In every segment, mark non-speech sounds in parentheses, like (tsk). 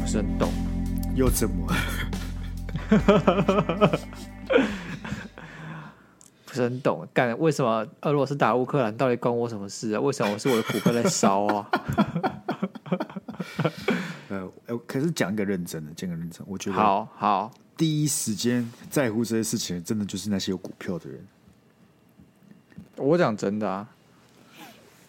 不是很懂，又怎么？(laughs) 不是很懂，干为什么俄罗斯打乌克兰，到底关我什么事啊？为什么我是我的股票在烧啊？(laughs) 呃，可是讲一个认真的，讲个认真，我觉得好好第一时间在乎这些事情，真的就是那些有股票的人。我讲真的啊，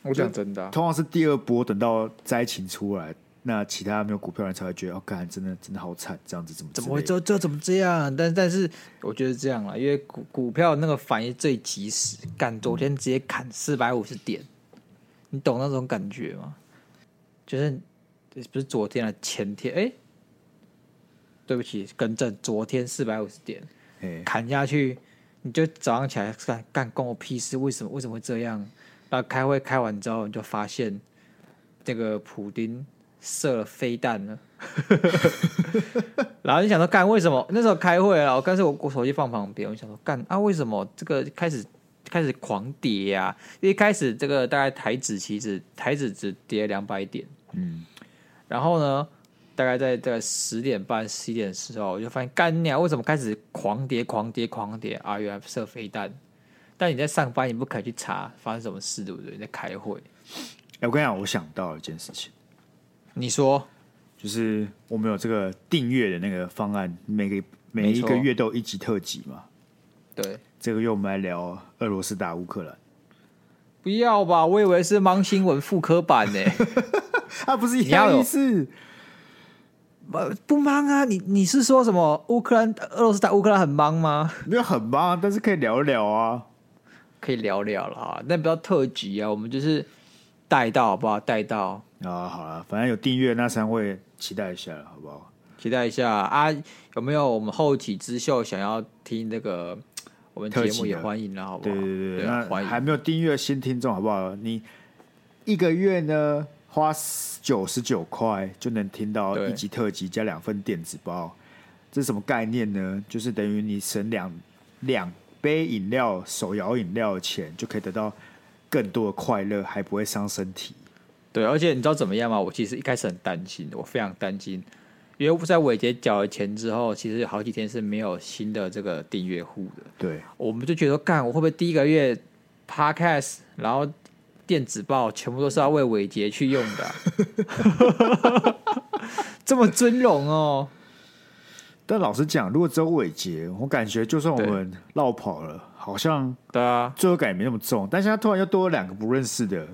我讲真的、啊，通常是第二波等到灾情出来。那其他没有股票人才会觉得，哦，干，真的真的好惨，这样子怎么怎么会这这怎么这样？但但是我觉得这样啊，因为股股票那个反应最及时，干昨天直接砍四百五十点，你懂那种感觉吗？就是不是昨天啊，前天哎、欸，对不起，更正，昨天四百五十点，砍下去，你就早上起来干干关我屁事？为什么为什么会这样？然后开会开完之后，你就发现那个普丁。射了飞弹了，(laughs) 然后你想说干为什么？那时候开会了，我刚才我我手机放旁边，我想说干啊，为什么这个开始开始狂跌呀、啊？一开始这个大概台指期指台指只跌两百点，嗯，然后呢，大概在这个十点半十一点的时候，我就发现干鸟为什么开始狂跌狂跌狂跌啊？原来射飞弹，但你在上班，你不可以去查发生什么事，对不对？你在开会。哎，我跟你讲，我想到一件事情。你说，就是我们有这个订阅的那个方案，每个每一个月都有一集特辑嘛。对，这个月我们来聊俄罗斯打乌克兰。不要吧，我以为是忙新闻复刻版呢。(laughs) 啊，不是一样意思？不不忙啊，你你是说什么？乌克兰俄罗斯打乌克兰很忙吗？没有很忙，但是可以聊聊啊，可以聊聊了啊。但不要特急啊，我们就是带到好不好？带到。啊，好了，反正有订阅那三位，期待一下了，好不好？期待一下啊！有没有我们后起之秀想要听那个我们节目也欢迎了，好不好？对对对，还没有订阅新听众，好不好？你一个月呢花九十九块就能听到一集特辑加两份电子包，这是什么概念呢？就是等于你省两两杯饮料手摇饮料的钱，就可以得到更多的快乐，还不会伤身体。对，而且你知道怎么样吗？我其实一开始很担心，我非常担心，因为在伟杰缴了钱之后，其实有好几天是没有新的这个订阅户的。对，我们就觉得，干，我会不会第一个月 Podcast，然后电子报全部都是要为伟杰去用的、啊？(laughs) 这么尊荣哦！但老实讲，如果只有伟杰，我感觉就算我们落跑了，好像对啊，罪恶感也没那么重。但现在突然又多了两个不认识的。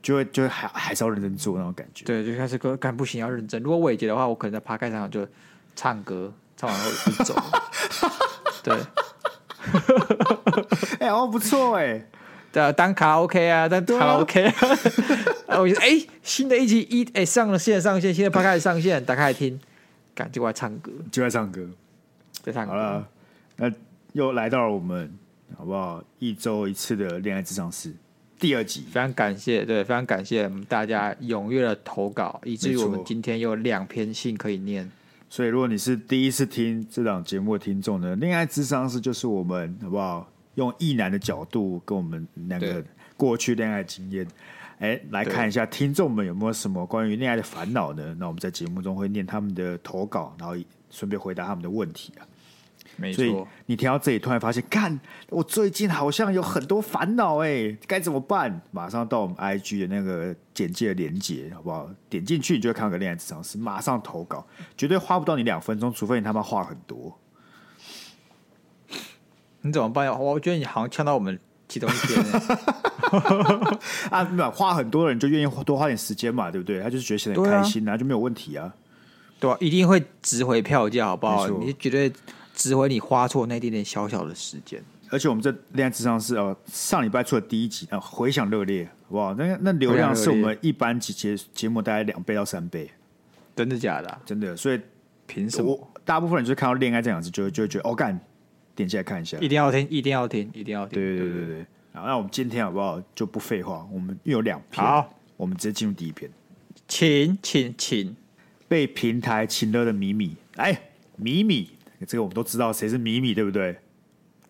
就会就会还还是要认真做那种感觉。对，就开始说干不行要认真。如果伟杰的话，我可能在趴开场就唱歌，唱完后就走。(laughs) 对，哎、欸，哦不错哎，对啊，当卡拉 OK 啊，当卡拉 OK。啊，我觉得哎，新的一集一哎上了线上线，新的趴开始上线，打开来听，赶就爱唱歌，就爱唱歌，在唱歌。好了，那又来到了我们好不好？一周一次的恋爱智商室。第二集，非常感谢，对，非常感谢大家踊跃的投稿，以至于我们今天有两篇信可以念。所以，如果你是第一次听这档节目的听众呢，恋爱智商是就是我们好不好？用异男的角度跟我们两个过去恋爱经验，哎，来看一下听众们有没有什么关于恋爱的烦恼呢？那我们在节目中会念他们的投稿，然后顺便回答他们的问题啊。没错，所以你听到这里，突然发现，看我最近好像有很多烦恼哎，该怎么办？马上到我们 IG 的那个简介连接，好不好？点进去，你就会看到个恋爱咨商师，马上投稿，绝对花不到你两分钟，除非你他妈话很多。你怎么办呀？我觉得你好像呛到我们其中一天 (laughs) 啊，没有花很多的人就愿意多花点时间嘛，对不对？他就是觉得显得很开心啊，就没有问题啊。对啊，一定会值回票价，好不好？你绝对。值回你花错那点点小小的时间，而且我们这恋爱智商是哦，上礼拜出的第一集啊，回响热烈，好不好？那那流量是我们一般节节节目大概两倍到三倍，真的假的、啊？真的，所以凭什么？大部分人就看到恋爱这样子，就就会觉得哦，干，点进来看一下，一定要听，一定要听，一定要听。对对对对对。好，那我们今天好不好？就不废话，我们又有两篇，好，我们直接进入第一篇，请请请，被平台请了的米米，哎，米米。这个我们都知道谁是米米，对不对？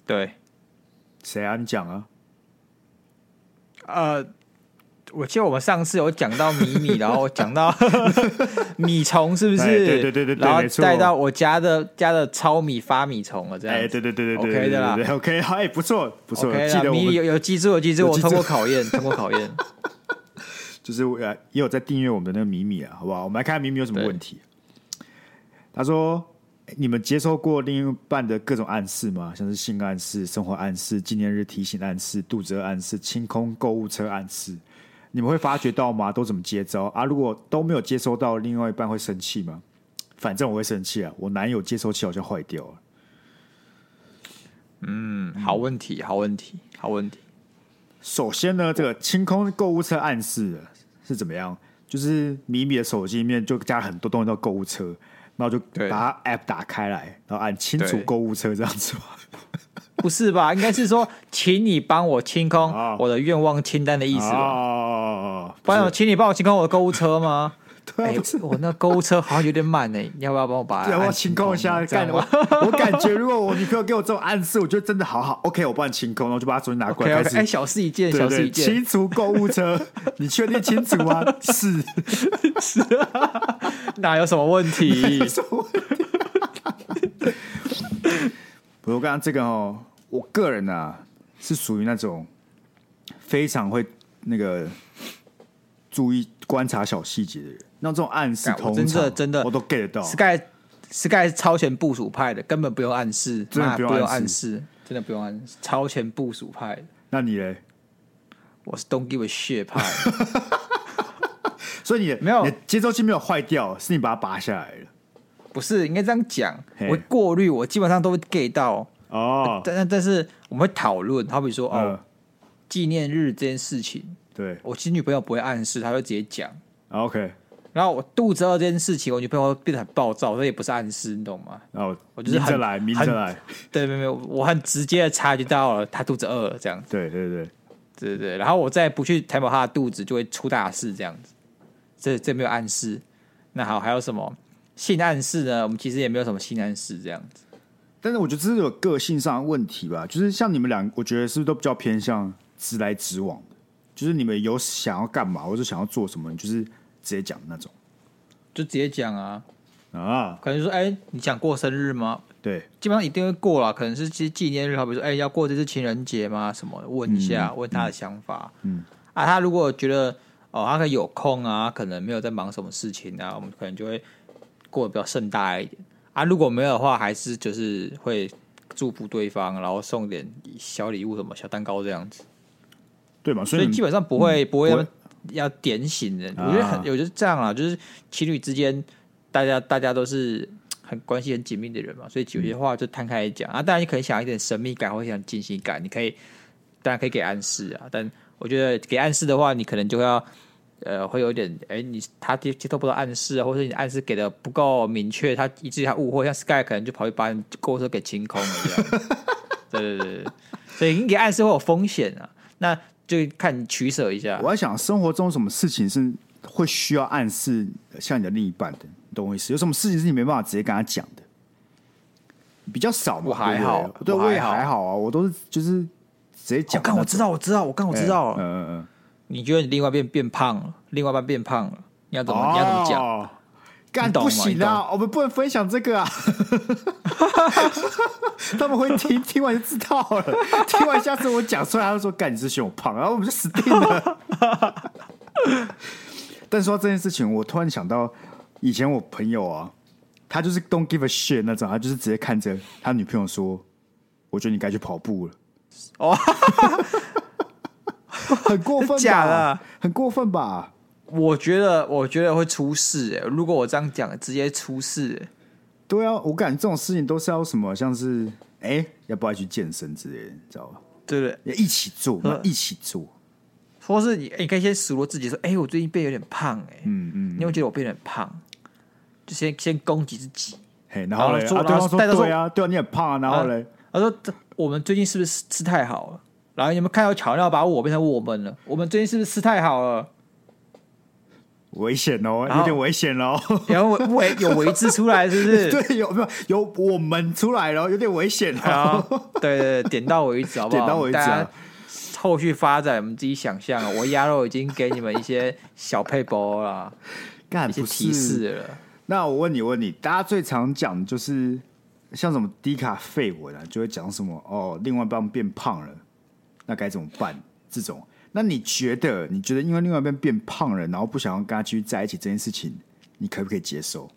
对，谁啊？你讲啊？呃，我记得我们上次有讲到米米，然后讲到 (laughs) 米虫，是不是？对对对对，然后带到我家的家的糙米发米虫了，这样。哎，对对对对对，OK 的啦，OK，好，(laughs) 哎，不错不错，OK 的。米有有记住，有记住，我通过考验，(laughs) 通过考验。就是呃，也有在订阅我们的那个米米啊，好不好？我们来看看米米有什么问题。他说。你们接受过另一半的各种暗示吗？像是性暗示、生活暗示、纪念日提醒暗示、肚子饿暗示、清空购物车暗示，你们会发觉到吗？都怎么接招啊？如果都没有接收到，另外一半会生气吗？反正我会生气啊！我男友接收器好像坏掉了。嗯，好问题，好问题，好问题。首先呢，这个清空购物车暗示是怎么样？就是米米的手机里面就加了很多东西到购物车。然后就把 App 打开来，然后按清除购物车这样子吗？(laughs) 不是吧？应该是说，请你帮我清空我的愿望清单的意思吧？哦，不然，请你帮我清空我的购物车吗？(laughs) 对、欸，我那购物车好像有点满呢，你要不要帮我把它 (laughs) 要不要清空一下？干我，我感觉如果我女朋友给我这种暗示，我觉得真的好好。OK，我帮你清空，然后就把它重新拿过来。哎、okay, okay, 欸，小事一件，小事一件，清除购物车，你确定清除吗？是是啊，哪有什么问题？有什么问题？不过刚刚这个哦，我个人啊是属于那种非常会那个注意观察小细节的人。那这种暗示通，真的真的我都 get 到。Sky Sky 是超前部署派的，根本不用暗示，真的不用暗示，真的不用暗示，超前部署派。那你嘞？我是 Don't give a shit 派。(laughs) 所以你没有，你接收器没有坏掉，是你把它拔下来了。不是，应该这样讲。我过滤，我基本上都会 get 到。哦。但但但是我们会讨论，好比说哦，纪念日这件事情，对我其实女朋友不会暗示，她会直接讲。OK。然后我肚子饿这件事情，我女朋友会变得很暴躁，这也不是暗示，你懂吗？然后我就是很来，明着来，(laughs) 对，没有没有，我很直接的察觉到了她肚子饿了，这样子。对对对对对对，然后我再不去填饱她的肚子，就会出大事，这样子。这这没有暗示。那好，还有什么性暗示呢？我们其实也没有什么性暗示这样子。但是我觉得这是有个性上的问题吧，就是像你们俩，我觉得是不是都比较偏向直来直往的？就是你们有想要干嘛，或者想要做什么，就是。直接讲那种，就直接讲啊啊！可能说，哎、欸，你想过生日吗？对，基本上一定会过了。可能是纪纪念日，好比如说，哎、欸，要过这次情人节吗？什么？问一下，嗯、问他的想法。嗯，啊，他如果觉得哦，他可以有空啊，可能没有在忙什么事情啊，我们可能就会过得比较盛大一点。啊，如果没有的话，还是就是会祝福对方，然后送点小礼物，什么小蛋糕这样子，对嘛？所以基本上不会、嗯、不会。要点醒人，我觉得很，我觉得这样啊，就是情侣之间，大家大家都是很关系很紧密的人嘛，所以有些话就摊开来讲啊。当然，你可以想一点神秘感或者想惊喜感，你可以当然可以给暗示啊。但我觉得给暗示的话，你可能就要呃，会有点哎、欸，你他接接受不到暗示啊，或者你暗示给的不够明确，他以至于他误会，像 Sky 可能就跑去把你购物车给清空了这样。(laughs) 对对对对，所以你给暗示会有风险啊。那就看你取舍一下。我在想，生活中什么事情是会需要暗示，像你的另一半的，你懂我意思？有什么事情是你没办法直接跟他讲的？比较少嘛。我还好，对，我也还好啊。我都是就是直接讲。我刚我知道，我知道，我刚我知道了。嗯嗯嗯。你觉得你另外一半变胖了，另外一半变胖了，你要怎么？你要怎么讲？干不行啊！我们不能分享这个啊！(laughs) 他们会听，听完就知道了。听完下次我讲出来，他就说：“干你是嫌我胖。”然后我们就死定了。(laughs) 但说到这件事情，我突然想到，以前我朋友啊，他就是 don't give a shit 那种，他就是直接看着他女朋友说：“我觉得你该去跑步了。”哦，(laughs) 很过分吧？假的，很过分吧？我觉得，我觉得会出事哎！如果我这样讲，直接出事哎。对啊，我感觉这种事情都是要什么，像是哎，要不要去健身之类的，你知道吧？对对，要一起做，要一起做。或是你，你可以先数落自己说，哎，我最近变有点胖哎。嗯嗯，你会觉得我变得很胖，就先先攻击自己。嘿，然后嘞，对方说对啊，对啊，你很胖啊。然后嘞，他说我们最近是不是吃太好了？然后你们看到巧妙把我变成我们了？我们最近是不是吃太好了？危险哦，有点危险哦。然后尾有尾字出来，是不是？(laughs) 对，有没有有我们出来了，有点危险哦。对对对，点到为止，好不好？点到为止啊。后续发展我们自己想象。我鸭肉已经给你们一些小配包了，干一些提示了。那我问你，问你，大家最常讲就是像什么低卡废文啊，就会讲什么哦，另外一半变胖了，那该怎么办？这种，那你觉得？你觉得因为另外一边变胖了，然后不想要跟他继续在一起这件事情，你可不可以接受？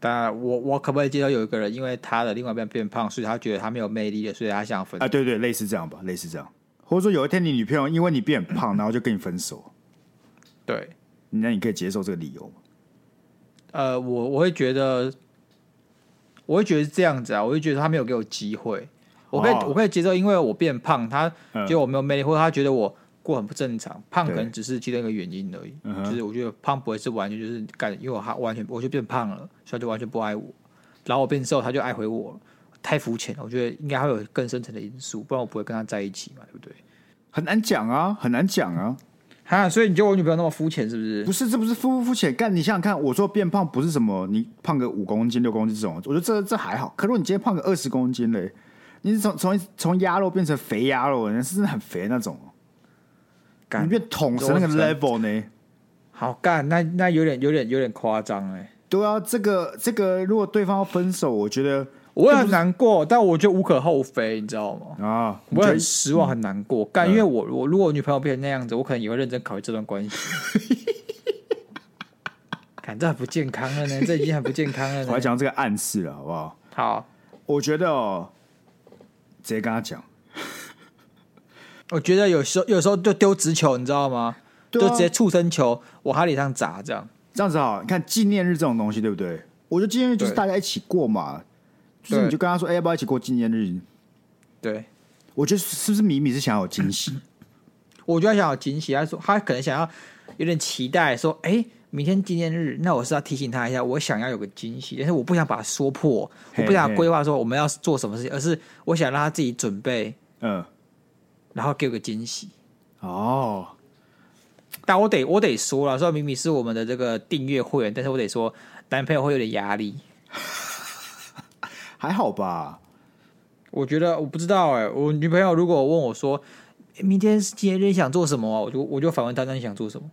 当然，我我可不可以接受有一个人因为他的另外一边变胖，所以他觉得他没有魅力了，所以他想分啊？对对，类似这样吧，类似这样。或者说有一天你女朋友因为你变胖，然后就跟你分手，(clears throat) 对，那你可以接受这个理由吗？呃，我我会觉得，我会觉得是这样子啊，我会觉得他没有给我机会，我可以、哦、我可以接受，因为我变胖，他觉得我没有魅力，嗯、或者他觉得我过很不正常，胖可能只是其中一个原因而已。嗯、就是我觉得胖不会是完全就是感，因为我他完全我就变胖了，所以他就完全不爱我，然后我变瘦，他就爱回我了，太肤浅了。我觉得应该会有更深层的因素，不然我不会跟他在一起嘛，对不对？很难讲啊，很难讲啊。哈，所以你觉得我女朋友那么肤浅是不是？不是，这不是肤不肤浅。干，你想想看，我说变胖不是什么，你胖个五公斤、六公斤这种，我觉得这这还好。可如果你今天胖个二十公斤嘞，你是从从从鸭肉变成肥鸭肉，人是真的很肥那种。干，你变统神那个 level 呢？好干，那那有点有点有点夸张哎。对啊，这个这个，如果对方要分手，我觉得。我也很难过，但我觉得无可厚非，你知道吗？啊，我很失望，很难过。干、嗯，因为我我如果我女朋友变成那样子，我可能也会认真考虑这段关系。(laughs) 看，这很不健康了呢，这已经很不健康了。我还讲这个暗示了，好不好？好，我觉得哦，直接跟他讲。(laughs) 我觉得有时候有时候就丢直球，你知道吗？啊、就直接畜生球往他脸上砸，这样这样子好。你看纪念日这种东西，对不对？我觉得纪念日就是大家一起过嘛。就是你就跟他说，哎、欸，要不要一起过纪念日？对，我觉得是不是米米是想要有惊喜？我觉得他想要惊喜，他说他可能想要有点期待，说，哎、欸，明天纪念日，那我是要提醒他一下，我想要有个惊喜，但是我不想把它说破，我不想规划说我们要做什么事情，而是我想让他自己准备，嗯，然后给我个惊喜。哦，但我得我得说了，说明明是我们的这个订阅会员，但是我得说，男朋友会有点压力。(laughs) 还好吧，我觉得我不知道哎、欸，我女朋友如果问我说明天是纪念日想做什么，我就我就反问她，那你想做什么？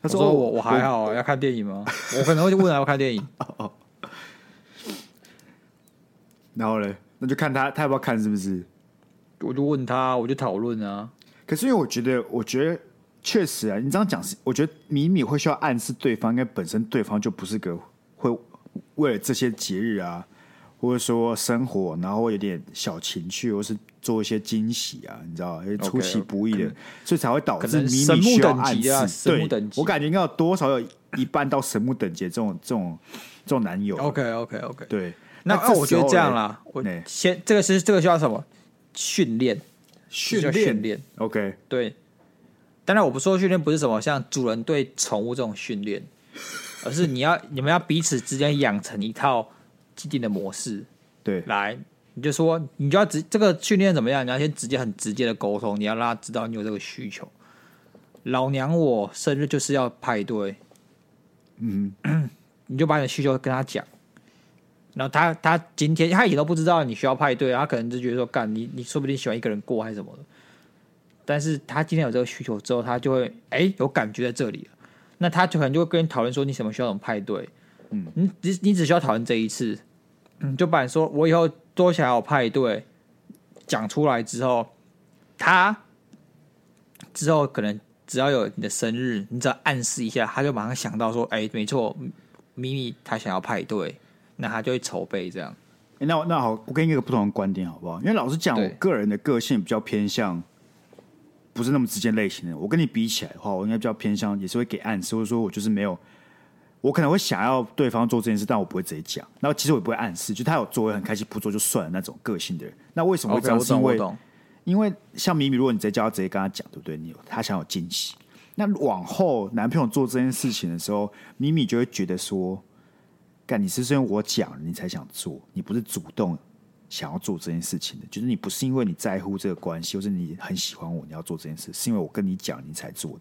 他说我我，还好，要看电影吗？(laughs) 我可能会问他要看电影。(laughs) 然后呢，那就看他他要不要看，是不是？我就问他，我就讨论啊。可是因为我觉得，我觉得。确实啊，你这样讲是，我觉得米米会需要暗示对方，因为本身对方就不是个会为了这些节日啊，或者说生活，然后会有点小情趣，或是做一些惊喜啊，你知道，因为出其不意的，okay, 所以才会导致米米需要暗示。啊、对，我感觉应该有多少有一半到神木等级这种这种这种男友。OK OK OK，对，那那我觉得这样啦，我先这个是这个需要什么？训练？训练？训练，OK，对。当然，我不说训练不是什么像主人对宠物这种训练，而是你要你们要彼此之间养成一套既定的模式。对，来，你就说你就要直这个训练怎么样？你要先直接很直接的沟通，你要让他知道你有这个需求。老娘我生日就是要派对，嗯，(clears throat) 你就把你的需求跟他讲，然后他他今天他也都不知道你需要派对，他可能就觉得说干你你说不定喜欢一个人过还是什么的。但是他今天有这个需求之后，他就会哎、欸、有感觉在这里，那他就可能就会跟你讨论说你什么需要什么派对，嗯，你你你只需要讨论这一次，嗯，就把你说我以后多想要派对讲出来之后，他之后可能只要有你的生日，你只要暗示一下，他就马上想到说，哎、没错，咪咪他想要派对，那他就会筹备这样。欸、那那好，我给你一个不同的观点好不好？因为老实讲，我个人的个性比较偏向。不是那么直接类型的，我跟你比起来的话，我应该比较偏向，也是会给暗示，或者说我就是没有，我可能会想要对方做这件事，但我不会直接讲。然后其实我也不会暗示，就他有做，我很开心；不做就算了那种个性的人。那为什么会这样？是因为因为像米米，如果你直接叫他直接跟他讲，对不对？你有他想有惊喜，那往后男朋友做这件事情的时候，米米就会觉得说：“干，你是因为我讲你才想做，你不是主动想要做这件事情的，就是你不是因为你在乎这个关系，或是你很喜欢我，你要做这件事，是因为我跟你讲你才做的。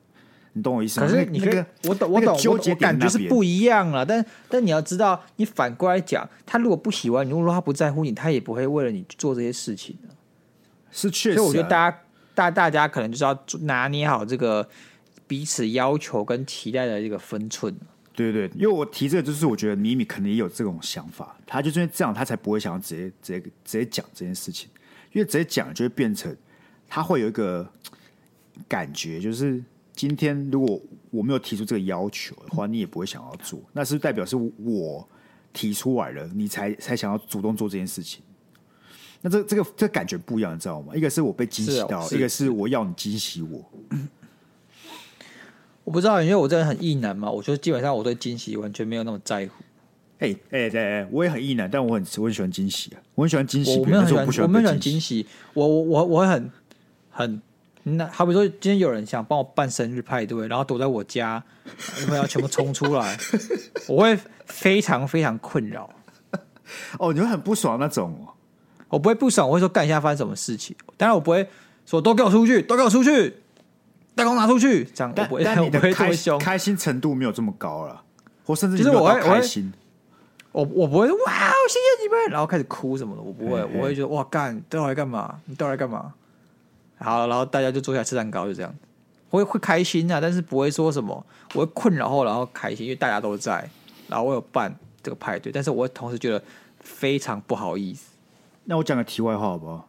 你懂我意思吗？可是你那个，我懂，我懂，纠结感觉是不一样了。但但你要知道，你反过来讲，他如果不喜欢你，如果说他不在乎你，他也不会为了你做这些事情的。是确实，所以我觉得大家大大家可能就是要拿捏好这个彼此要求跟期待的这个分寸。对对对，因为我提这个，就是我觉得米米可能也有这种想法，他就是因为这样，他才不会想要直接直接直接讲这件事情，因为直接讲就会变成他会有一个感觉，就是。今天如果我没有提出这个要求的话，你也不会想要做。那是，是代表是我提出来了，你才才想要主动做这件事情。那这这个这感觉不一样，你知道吗？一个是我被惊喜到，哦、一个是我要你惊喜我。(coughs) 我不知道，因为我真的很意男嘛。我觉得基本上我对惊喜完全没有那么在乎。哎哎对哎，我也很意男，但我很我很喜欢惊喜啊，我很喜欢惊喜。我没有很喜欢，我没有很喜欢惊喜。我我我我会很很。那好比说，今天有人想帮我办生日派对，然后躲在我家，然后要全部冲出来，(laughs) 我会非常非常困扰。哦，你会很不爽那种？我不会不爽，我会说干一下发生什么事情。当然我不会说都给我出去，都给我出去，蛋糕拿出去。这样我不会，但你的开我不会这么开心程度没有这么高了，或甚至就是我会开心。我我不会哇，谢谢你们，然后开始哭什么的，我不会，我会觉得哇干，都来干嘛？你都来干嘛？好，然后大家就坐下来吃蛋糕，就这样，会会开心啊，但是不会说什么，我会困扰后，然后开心，因为大家都在，然后我有办这个派对，但是我会同时觉得非常不好意思。那我讲个题外话好不好？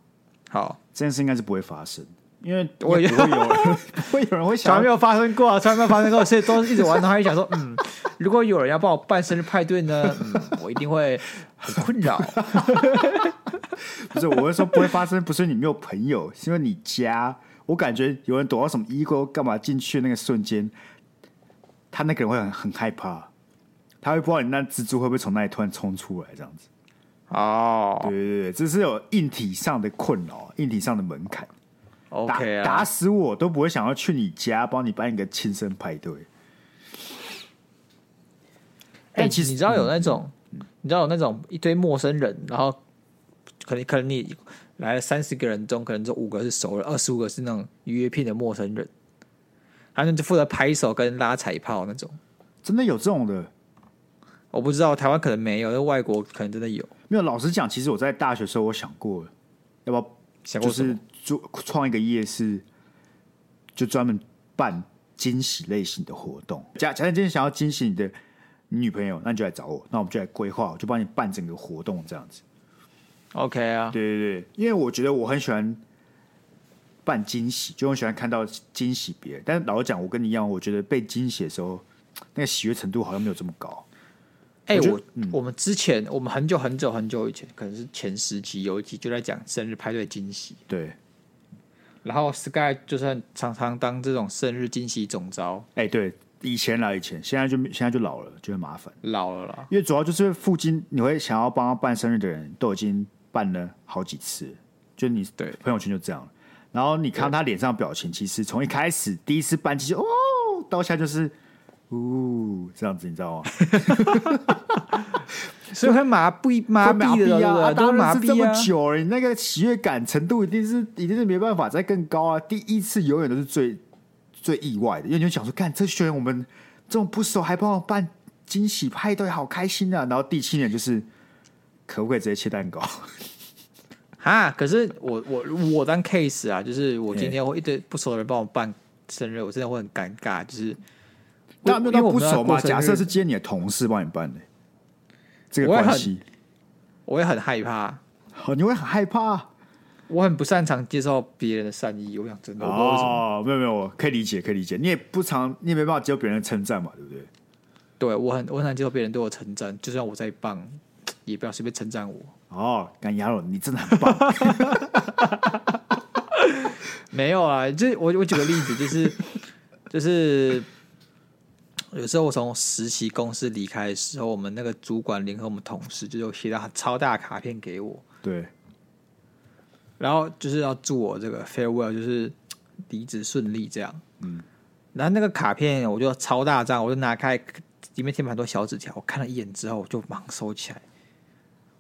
好，这件事应该是不会发生，因为我也不会有人，(laughs) 不会有人会想，从来没有发生过啊，从来没有发生过，所以都是一直玩，然后一想说，嗯，如果有人要帮我办生日派对呢，嗯，(laughs) 我一定会很困扰。(laughs) 不是，我会说不会发生，不是你没有朋友，是因为你家。我感觉有人躲到什么衣柜干嘛进去那个瞬间，他那个人会很很害怕，他会不知道你那蜘蛛会不会从那里突然冲出来这样子。哦，对对对，这是有硬体上的困扰，硬体上的门槛。OK，打，打死我都不会想要去你家帮你办一个亲生派对。哎、欸，其实你知道有那种，嗯、你知道有那种一堆陌生人，然后。可能可能你来了三十个人中，可能这五个是熟人，二十五个是那种约聘的陌生人，他们就负责拍手跟拉彩炮那种。真的有这种的？我不知道，台湾可能没有，但外国可能真的有。没有，老实讲，其实我在大学的时候我想过，要不要想过就是做创一个夜市，就专门办惊喜类型的活动。假假设今天想要惊喜你的女朋友，那你就来找我，那我们就来规划，我就帮你办整个活动这样子。OK 啊，对对对，因为我觉得我很喜欢办惊喜，就很喜欢看到惊喜别人。但是老实讲，我跟你一样，我觉得被惊喜的时候，那个喜悦程度好像没有这么高。哎、欸，我我、嗯、我们之前，我们很久很久很久以前，可能是前十集有一集就在讲生日派对惊喜。对，然后 Sky 就是常常当这种生日惊喜总招。哎、欸，对，以前啦，以前，现在就现在就老了，就会麻烦，老了啦。因为主要就是附近你会想要帮他办生日的人都已经。办了好几次，就你对朋友圈就这样，然后你看他脸上表情，其实从一开始第一次办起哦，到现在就是呜这样子，你知道吗？(laughs) 所以会麻痹麻痹啊，当然是这么久了，你那个喜悦感程度一定是一定是没办法再更高啊！第一次永远都是最最意外的，因为你就想说，看这学员我们这种不熟还帮我办惊喜派对，好开心啊！然后第七年就是。可不可以直接切蛋糕？(laughs) 啊，可是我我我当 case 啊，就是我今天会一堆不熟的人帮我办生日，我真的会很尴尬。就是那那不熟嘛？假设是接你的同事帮你办的，这个关系，我也很害怕。哦，你会很害怕？我很不擅长接受别人的善意。我想真的哦，没有没有，我可以理解，可以理解。你也不常，你也没办法接受别人的称赞嘛，对不对？对我很我很难接受别人对我称赞，就算我在棒。也不要随便称赞我哦，干亚龙，你真的很棒。(laughs) 没有啊，就我我举个例子，就是 (laughs) 就是有时候我从实习公司离开的时候，我们那个主管联合我们同事，就有写到超大卡片给我。对，然后就是要祝我这个 farewell，就是离职顺利这样。嗯，然后那个卡片我就超大张，我就拿开，里面贴满很多小纸条，我看了一眼之后，我就忙收起来。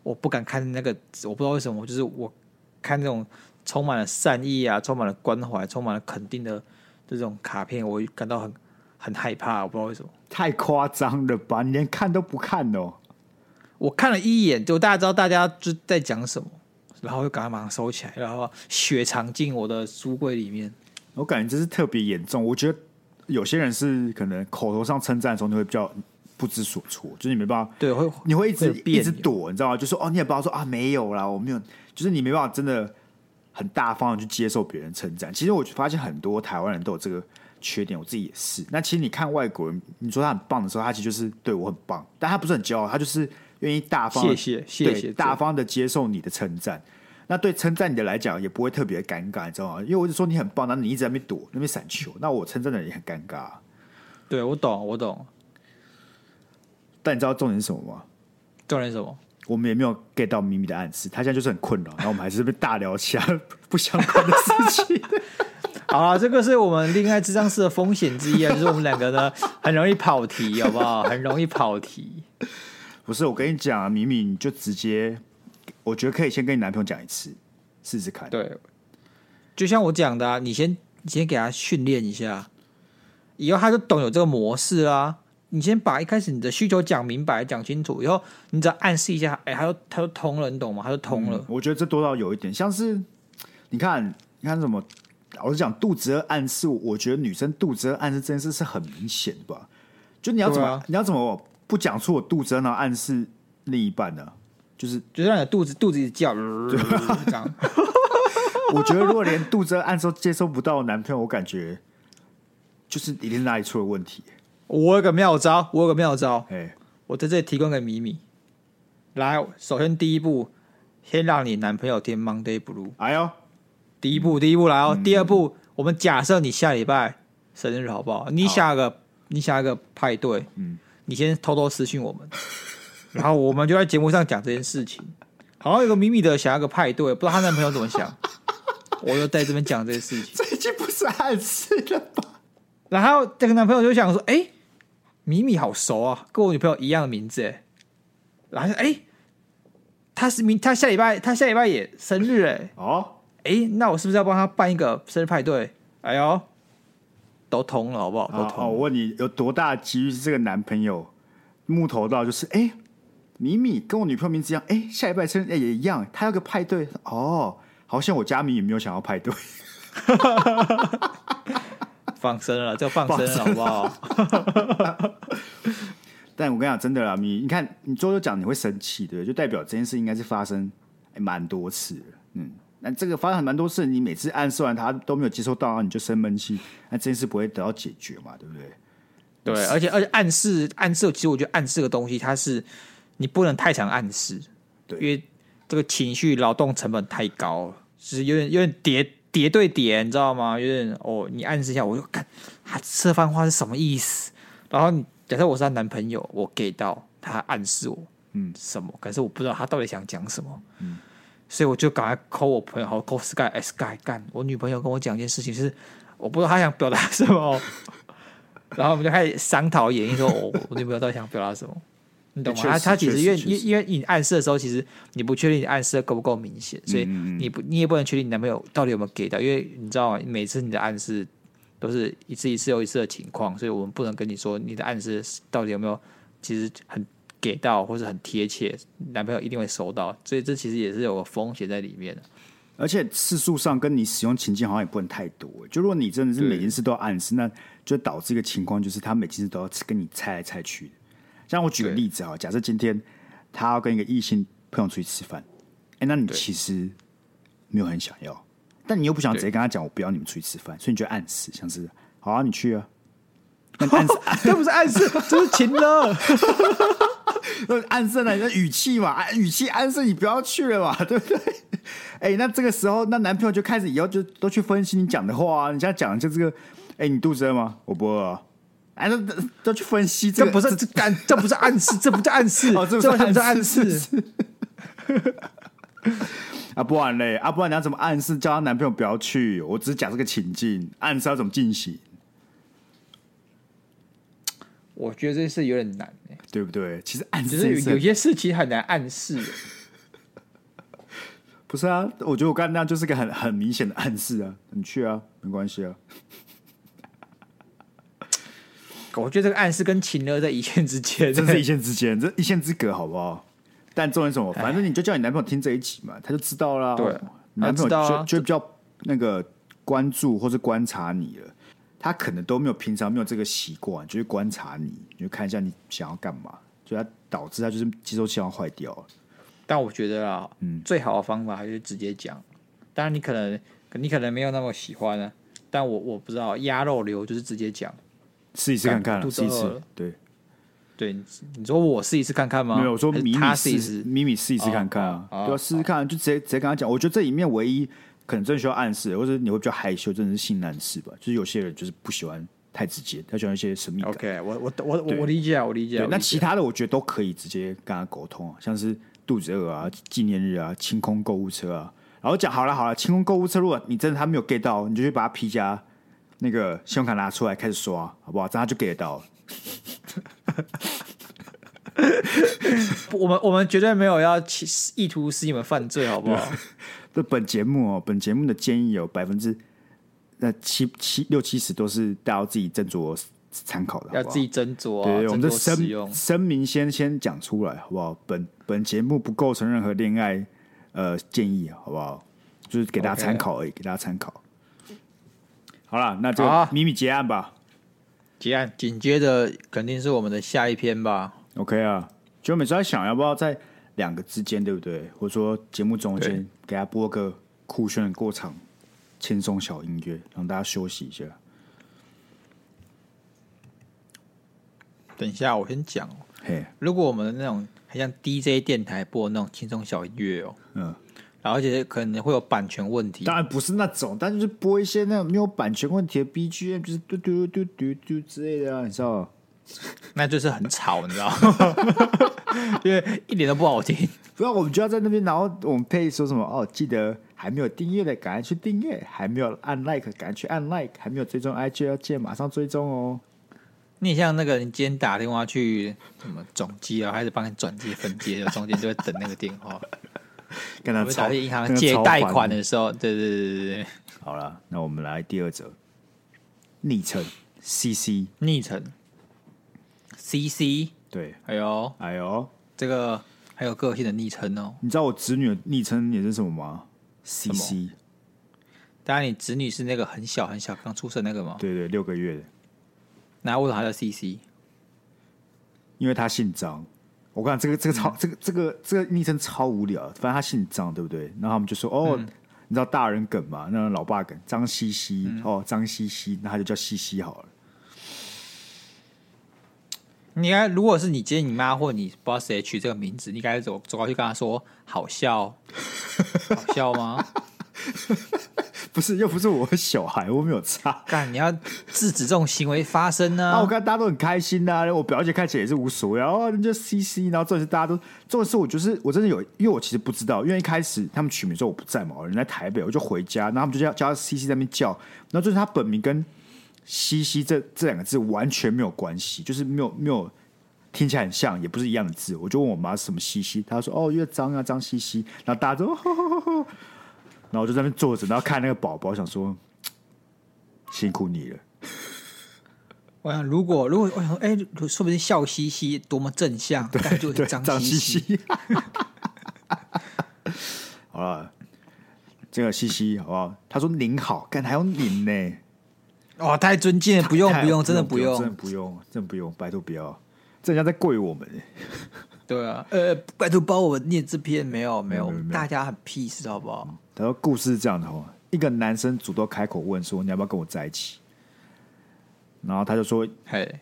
我不敢看那个，我不知道为什么，就是我看这种充满了善意啊、充满了关怀、充满了肯定的这种卡片，我感到很很害怕。我不知道为什么，太夸张了吧？你连看都不看哦？我看了一眼，就大家知道大家就在讲什么，然后就赶快马上收起来，然后雪藏进我的书柜里面。我感觉这是特别严重。我觉得有些人是可能口头上称赞的时候，你会比较。不知所措，就是你没办法，对，会你会一直一直躲，你知道吗？就说哦，你也不要说啊，没有啦，我没有，就是你没办法真的很大方的去接受别人称赞。其实我发现很多台湾人都有这个缺点，我自己也是。那其实你看外国人，你说他很棒的时候，他其实就是对我很棒，但他不是很骄傲，他就是愿意大方，谢谢谢谢，大方的接受你的称赞。那对称赞你的来讲，也不会特别尴尬，你知道吗？因为我就说你很棒，那你一直在那边躲，那边闪球，那我称赞的人也很尴尬。对，我懂，我懂。但你知道重点是什么吗？重点是什么？我们也没有 get 到咪咪的暗示，他现在就是很困扰，然后我们还是被大聊起来 (laughs) 不相关的事情。(laughs) 好了，这个是我们恋爱智障式的风险之一啊，就是我们两个呢很容易跑题，好不好？很容易跑题。不是，我跟你讲啊，咪咪，你就直接，我觉得可以先跟你男朋友讲一次，试试看。对，就像我讲的啊，你先你先给他训练一下，以后他就懂有这个模式啊。你先把一开始你的需求讲明白、讲清楚，以后你只要暗示一下，哎、欸，他就他就通了，你懂吗？他就通了。嗯、我觉得这多少有一点，像是你看，你看什么？老实讲，肚子饿暗示，我觉得女生肚子饿暗示这件事是很明显的吧？就你要怎么，啊、你要怎么不讲出我肚子饿，然后暗示另一半呢？就是就是让你的肚子肚子一直叫，(laughs) 这样。(laughs) (laughs) 我觉得如果连肚子饿暗示都接收不到男朋友，我感觉就是一定哪里出了问题。我有个妙招，我有个妙招，哎，我在这里提供给米米。来，首先第一步，先让你男朋友听 Monday Blue。哎呦，第一步，第一步来哦。嗯、第二步，我们假设你下礼拜生日，好不好？你下个，你下个派对，嗯，你先偷偷私讯我们，(laughs) 然后我们就在节目上讲这件事情。好像有个米米的想要个派对，不知道她男朋友怎么想，(laughs) 我就在这边讲这件事情。这已经不是暗示了吧？然后这个男朋友就想说，哎。米米好熟啊，跟我女朋友一样的名字哎。然后哎，他是明他下礼拜他下礼拜也生日哎。哦，哎，那我是不是要帮他办一个生日派对？哎呦，都通了好不好？都通。我问你，有多大的几率是这个男朋友木头到就是哎，米米跟我女朋友名字一样，哎，下礼拜生日也一样，他要个派对哦，好像我家米也没有想要派对。(laughs) 放生了，就放生了，好不好？(laughs) 但我跟你讲，真的啦，你你看，你周周讲你会生气，对不对？就代表这件事应该是发生蛮多次的，嗯。那这个发生蛮多次，你每次暗示完他都没有接收到，你就生闷气，那这件事不会得到解决嘛？对不对？对，而且而且暗示暗示，其实我觉得暗示个东西，它是你不能太常暗示，对，因为这个情绪劳动成本太高了，就是有点有点叠。叠对叠，你知道吗？有点哦，你暗示一下，我就看他这番话是什么意思。然后假设我是她男朋友，我给到他暗示我嗯什么，可是我不知道他到底想讲什么，嗯，所以我就赶快 call 我朋友，好 call Sky Sky 干，我女朋友跟我讲一件事情，是我不知道她想表达什么，(laughs) 然后我们就开始商讨演绎说，哦我女朋友到底想表达什么。你懂吗？他他其实因为因因为你暗示的时候，其实你不确定你暗示的够不够明显，所以你不你也不能确定你男朋友到底有没有给到，因为你知道？每次你的暗示都是一次一次又一次的情况，所以我们不能跟你说你的暗示到底有没有其实很给到或是很贴切，男朋友一定会收到，所以这其实也是有个风险在里面的。而且次数上跟你使用情境好像也不能太多。就如果你真的是每件事都要暗示，那就导致一个情况，就是他每件事都要跟你猜来猜去的。像我举个例子啊，假设今天他要跟一个异性朋友出去吃饭，哎、欸，那你其实没有很想要，但你又不想直接跟他讲我不要你们出去吃饭，所以你就暗示，像是好啊，你去啊，那 (laughs) 暗示这不是暗示，这是情勒，(laughs) 暗示了你的语气嘛，语气暗示你不要去了嘛，对不对？(laughs) 哎、欸，那这个时候，那男朋友就开始以后就都去分析你讲的话啊，你现在讲的就这个，哎、欸，你肚子饿吗？我不饿啊。哎，都都去分析，这不是这暗，这不是暗示，这不叫暗示，(laughs) 这不是暗示。(laughs) 啊，不然嘞，啊，不然你要怎么暗示叫她男朋友不要去？我只是讲这个情境，暗示要怎么进行？我觉得这事有点难，对不对？其实暗示就是有有些事情很难暗示。(laughs) 不是啊，我觉得我刚才那样就是个很很明显的暗示啊，你去啊，没关系啊。我觉得这个暗示跟情勒在一线之间，真是一线之间，这一线之隔，好不好？但重点什么？反正你就叫你男朋友听这一集嘛，他就知道了。对，男朋友就就比较那个关注或是观察你了。他可能都没有平常没有这个习惯，就是观察你，你就看一下你想要干嘛，就他导致他就是接收器要坏掉了。但我觉得啊，嗯，最好的方法还是直接讲。当然，你可能你可能没有那么喜欢啊，但我我不知道鸭肉流就是直接讲。试一试看看，试一试。对，对，你说我试一试看看吗？没有，我说米米试一试，米米试一试看看啊，对，试试看，就直接直接跟他讲。我觉得这里面唯一可能真的需要暗示，或者你会比较害羞，真的是性暗示吧。就是有些人就是不喜欢太直接，他喜欢一些神秘感。OK，我我我我理解，我理解。那其他的我觉得都可以直接跟他沟通啊，像是肚子饿啊、纪念日啊、清空购物车啊，然后讲好了好了，清空购物车，如果你真的他没有 get 到，你就去把他 P 加。那个信用卡拿出来开始刷，好不好？这样他就给得到了。(laughs) 我们我们绝对没有要意图使你们犯罪，好不好？(laughs) 这本节目哦，本节目的建议有百分之那七七六七十都是大家自己斟酌参考的好好，要自己斟酌。对，我们的声声明先先讲出来，好不好？本本节目不构成任何恋爱呃建议，好不好？就是给大家参考而已，Okay. 给大家参考。好了，那就秘密结案吧。结案，紧接着肯定是我们的下一篇吧。OK 啊，就每次在想要不要在两个之间，对不对？或者说节目中间给他播个酷炫的过场轻松小音乐，让大家休息一下。等一下，我先讲哦。嘿，如果我们的那种很像 DJ 电台播那种轻松小音乐哦，嗯。而且可能会有版权问题，当然不是那种，但就是播一些那种没有版权问题的 BGM，就是嘟嘟嘟嘟嘟之类的啊，你知道？那就是很吵，你知道吗？(laughs) 因为一点都不好听。不要，我们就要在那边，然后我们配说什么？哦，记得还没有订阅的，赶快去订阅；还没有按 like，赶快去按 like；还没有追踪 IG 要记得马上追踪哦。你像那个，你今天打电话去什么总机啊，还是帮你转接分接的，中间就会等那个电话。(laughs) 跟他吵银行借贷款的时候，对对对对对。好了，那我们来第二则，昵称 CC，昵称 CC，对，哎呦哎呦，这个还有个性的昵称哦。你知道我侄女的昵称也是什么吗？CC。当然，你侄女是那个很小很小刚出生那个吗？对对，六个月的。那为什么还叫 CC？因为他姓张。我看这个这个超、嗯、这个这个这个昵称超无聊，反正他姓张，对不对？然后他们就说：“哦，嗯、你知道大人梗嘛？那个老爸梗，张西西、嗯、哦，张西西，那他就叫西西好了。”你该，如果是你接你妈或你不知道谁取这个名字，你该走走过去跟他说：“好笑，好笑吗？” (laughs) 不是，又不是我小孩，我没有差。干，你要制止这种行为发生呢、啊？(laughs) 啊，我看大家都很开心呐、啊，我表姐看起来也是无所谓。哦，人家 CC，然后这次大家都，这次我就是我真的有，因为我其实不知道，因为一开始他们取名之后我不在嘛，人在台北，我就回家，然后他们就叫叫他 CC 在那边叫，然后就是他本名跟西西这这两个字完全没有关系，就是没有没有听起来很像，也不是一样的字。我就问我妈什么西西，她说哦，因为脏啊脏西西，然后大家都。(laughs) 然后我就在那边坐着，然后看那个宝宝，想说辛苦你了。(laughs) 我想，如果如果我想说，哎，说不定笑嘻嘻，多么正向，对，(laughs) 就是脏兮兮。(laughs) 好了，这个嘻嘻好不好？他说您好，干还有您呢？哦，太尊敬了，不用不用，真的不用，真的不用，真的不用，拜托不要，这人家在跪我们。对啊，呃，拜托帮我念这篇，没有没有，大家很 peace，好不好？他说：“故事是这样的哦，一个男生主动开口问说：‘你要不要跟我在一起？’然后他就说：‘嘿，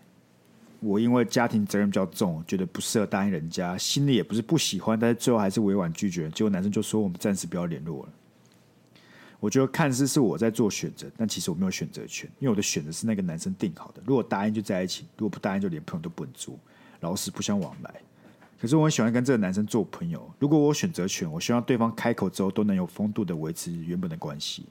我因为家庭责任比较重，觉得不适合答应人家，心里也不是不喜欢，但是最后还是委婉拒绝。结果男生就说：‘我们暂时不要联络了。’我觉得看似是我在做选择，但其实我没有选择权，因为我的选择是那个男生定好的。如果答应就在一起，如果不答应就连朋友都不能做，老死不相往来。”可是我很喜欢跟这个男生做朋友。如果我选择权，我希望对方开口之后都能有风度的维持原本的关系。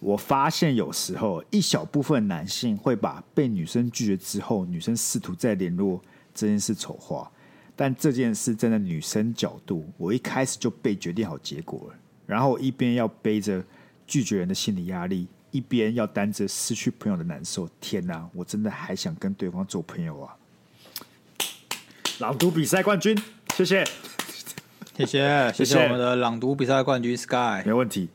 我发现有时候一小部分男性会把被女生拒绝之后，女生试图再联络这件事丑化。但这件事站在女生角度，我一开始就被决定好结果了。然后一边要背着拒绝人的心理压力，一边要担着失去朋友的难受。天哪，我真的还想跟对方做朋友啊！朗读比赛冠军，谢谢，谢谢，谢谢我们的朗读比赛冠军 Sky，没问题。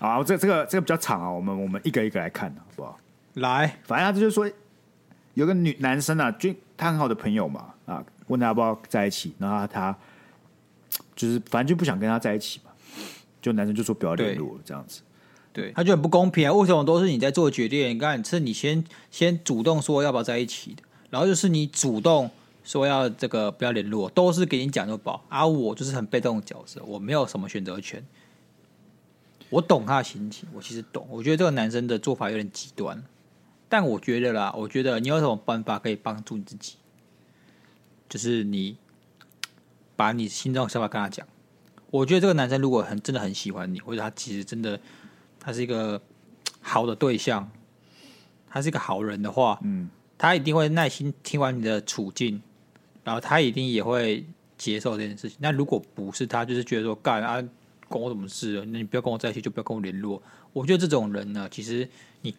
好，这这个这个比较长啊，我们我们一个一个来看，好不好？来，反正他就是说，有个女男生啊，就他很好的朋友嘛，啊，问他要不要在一起，然后他就是反正就不想跟他在一起嘛，就男生就说不要联络了，这样子。对，他就很不公平啊！为什么都是你在做决定？你看，是你先先主动说要不要在一起的，然后就是你主动。说要这个不要联络，都是给你讲就饱，而、啊、我就是很被动的角色，我没有什么选择权。我懂他的心情，我其实懂。我觉得这个男生的做法有点极端，但我觉得啦，我觉得你有什么办法可以帮助你自己？就是你把你心中的想法跟他讲。我觉得这个男生如果很真的很喜欢你，或者他其实真的他是一个好的对象，他是一个好人的话，嗯，他一定会耐心听完你的处境。然后他一定也会接受这件事情。那如果不是他，就是觉得说干啊，关我什么事？那你不要跟我在一起，就不要跟我联络。我觉得这种人呢，其实你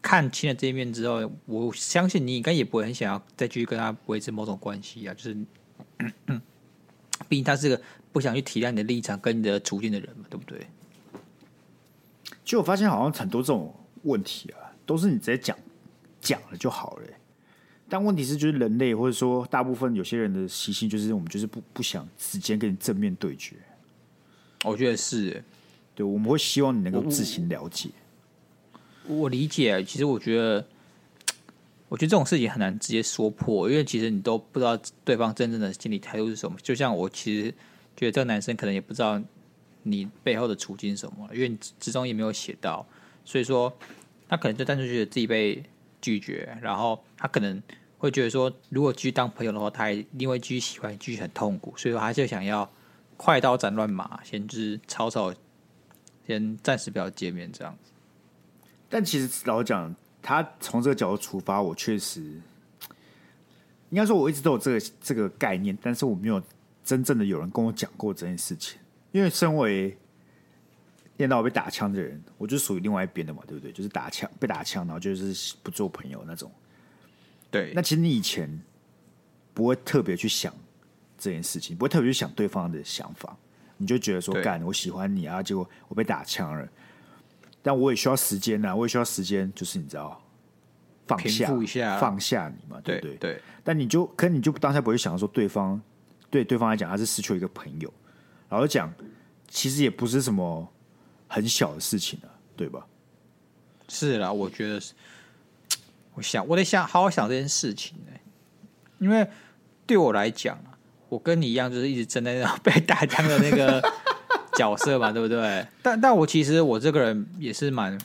看清了这一面之后，我相信你应该也不会很想要再继续跟他维持某种关系啊。就是，(coughs) 毕竟他是个不想去体谅你的立场跟你的处境的人嘛，对不对？其实我发现好像很多这种问题啊，都是你直接讲讲了就好了。但问题是，就是人类或者说大部分有些人的习性，就是我们就是不不想直接跟你正面对决。我觉得是，对，我们会希望你能够自行了解。我，我理解，其实我觉得，我觉得这种事情很难直接说破，因为其实你都不知道对方真正的心理态度是什么。就像我其实觉得这个男生可能也不知道你背后的处境是什么，因为你之中也没有写到，所以说他可能就单纯觉得自己被。拒绝，然后他可能会觉得说，如果继续当朋友的话，他还因为继续喜欢，继续很痛苦，所以说他就想要快刀斩乱麻，先就是草草，先暂时不要见面这样子。但其实老实讲，他从这个角度出发，我确实应该说我一直都有这个这个概念，但是我没有真正的有人跟我讲过这件事情，因为身为。见到我被打枪的人，我就属于另外一边的嘛，对不对？就是打枪被打枪，然后就是不做朋友那种。对，那其实你以前不会特别去想这件事情，不会特别去想对方的想法，你就觉得说干，我喜欢你啊，结果我被打枪了，但我也需要时间呐、啊，我也需要时间，就是你知道放下一下，放下你嘛，对不对？对。但你就，可你就当下不会想到说对方对对方来讲，他是失去了一个朋友，然后讲其实也不是什么。很小的事情啊，对吧？是啦，我觉得是。(tsk) 我想，我得想好好想这件事情呢、欸，因为对我来讲啊，我跟你一样，就是一直站在那被打枪的那个 (laughs) 角色嘛，对不对？但但我其实我这个人也是蛮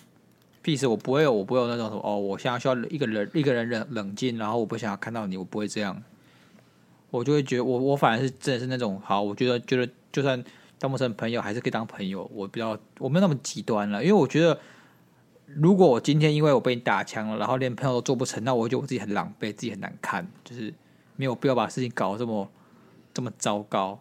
peace，我不会有，我不会有那种说哦，我现在需要一个人一个人冷冷静，然后我不想要看到你，我不会这样。我就会觉得，我我反而是真的是那种好，我觉得觉得就算。当陌生朋友还是可以当朋友，我比较我没有那么极端了，因为我觉得，如果我今天因为我被你打枪了，然后连朋友都做不成，那我觉得我自己很狼狈，自己很难看，就是没有必要把事情搞得这么这么糟糕。